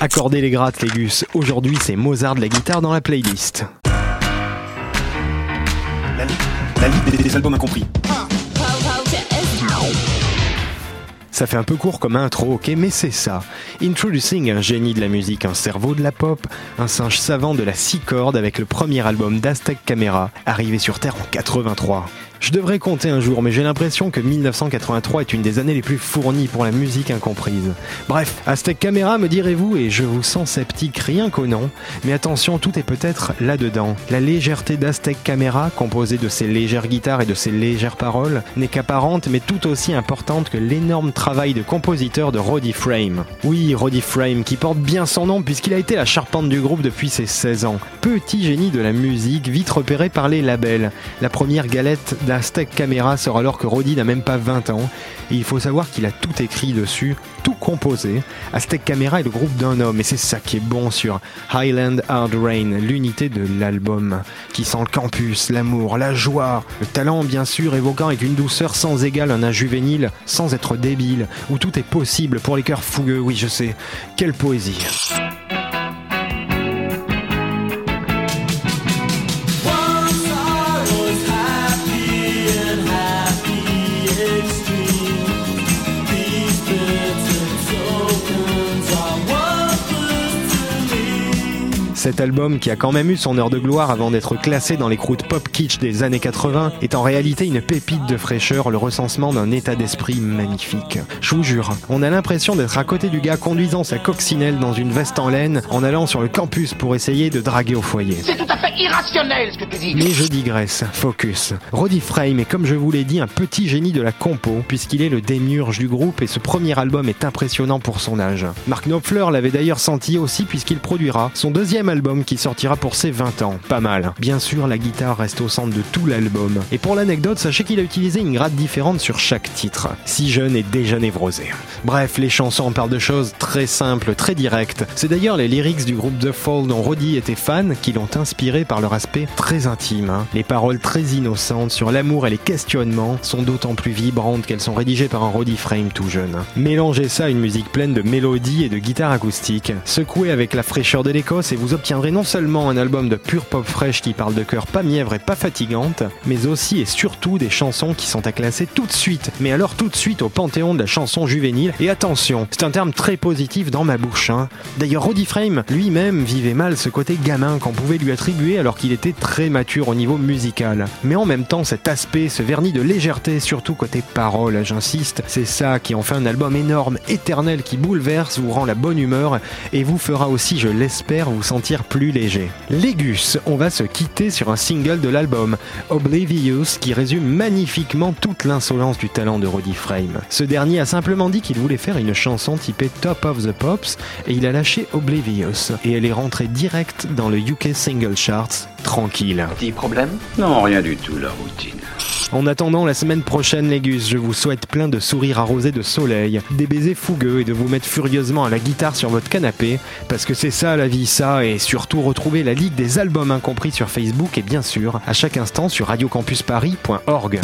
Accordez les grattes, les gus. Aujourd'hui, c'est Mozart de la guitare dans la playlist. La, li- la liste des, des albums incompris. Ça fait un peu court comme intro, ok, mais c'est ça. Introducing un génie de la musique, un cerveau de la pop, un singe savant de la six cordes avec le premier album d'Aztec Camera, arrivé sur Terre en 83. Je devrais compter un jour, mais j'ai l'impression que 1983 est une des années les plus fournies pour la musique incomprise. Bref, Aztec Camera me direz-vous, et je vous sens sceptique rien qu'au nom, mais attention, tout est peut-être là-dedans. La légèreté d'Aztec Camera, composée de ses légères guitares et de ses légères paroles, n'est qu'apparente, mais tout aussi importante que l'énorme travail de compositeur de Roddy Frame. Oui, Roddy Frame, qui porte bien son nom puisqu'il a été la charpente du groupe depuis ses 16 ans. Petit génie de la musique, vite repéré par les labels. La première galette d'Aztec Camera sort alors que Roddy n'a même pas 20 ans. Et il faut savoir qu'il a tout écrit dessus, tout composé. Aztec Camera est le groupe d'un homme, et c'est ça qui est bon sur Highland Hard Rain, l'unité de l'album, qui sent le campus, l'amour, la joie, le talent bien sûr, évoquant avec une douceur sans égale un âge juvénile, sans être débile, où tout est possible pour les cœurs fougueux, oui je sais, quelle poésie. Cet album, qui a quand même eu son heure de gloire avant d'être classé dans les croûtes pop kitsch des années 80, est en réalité une pépite de fraîcheur, le recensement d'un état d'esprit magnifique. Je vous jure, on a l'impression d'être à côté du gars conduisant sa coccinelle dans une veste en laine en allant sur le campus pour essayer de draguer au foyer. C'est tout à fait irrationnel ce que tu dis. Mais je digresse, focus. Roddy Frame est comme je vous l'ai dit un petit génie de la compo puisqu'il est le démiurge du groupe et ce premier album est impressionnant pour son âge. Mark Knopfler l'avait d'ailleurs senti aussi puisqu'il produira son deuxième album qui sortira pour ses 20 ans. Pas mal. Bien sûr, la guitare reste au centre de tout l'album. Et pour l'anecdote, sachez qu'il a utilisé une gratte différente sur chaque titre. Si jeune et déjà névrosé. Bref, les chansons parlent de choses très simples, très directes. C'est d'ailleurs les lyrics du groupe The Fall dont Roddy était fan qui l'ont inspiré par leur aspect très intime. hein. Les paroles très innocentes sur l'amour et les questionnements sont d'autant plus vibrantes qu'elles sont rédigées par un Roddy Frame tout jeune. Mélangez ça à une musique pleine de mélodies et de guitares acoustiques, secouez avec la fraîcheur de l'Écosse et vous obtiendrez non seulement un album de pure pop fraîche qui parle de cœur pas mièvre et pas fatigante, mais aussi et surtout des chansons qui sont à classer tout de suite, mais alors tout de suite au panthéon de la chanson juvénile. Et attention, c'est un terme très positif dans ma bouche. hein. D'ailleurs, Roddy Frame lui-même vivait mal ce côté gamin qu'on pouvait lui attribuer alors qu'il était très mature au niveau musical. Mais en même temps, cet aspect, ce vernis de légèreté, surtout côté parole, j'insiste, c'est ça qui en fait un album énorme, éternel, qui bouleverse, vous rend la bonne humeur et vous fera aussi, je l'espère, vous sentir plus léger. Légus, on va se quitter sur un single de l'album, Oblivious, qui résume magnifiquement toute l'insolence du talent de Roddy Frame. Ce dernier a simplement dit qu'il voulait faire une chanson typée Top of the Pops et il a lâché Oblivious et elle est rentrée direct dans le UK Single Charts, tranquille. Petit problème Non, rien du tout, la routine. En attendant la semaine prochaine, Légus, je vous souhaite plein de sourires arrosés de soleil, des baisers fougueux et de vous mettre furieusement à la guitare sur votre canapé, parce que c'est ça la vie, ça, et surtout retrouver la Ligue des albums incompris sur Facebook et bien sûr, à chaque instant sur radiocampusparis.org.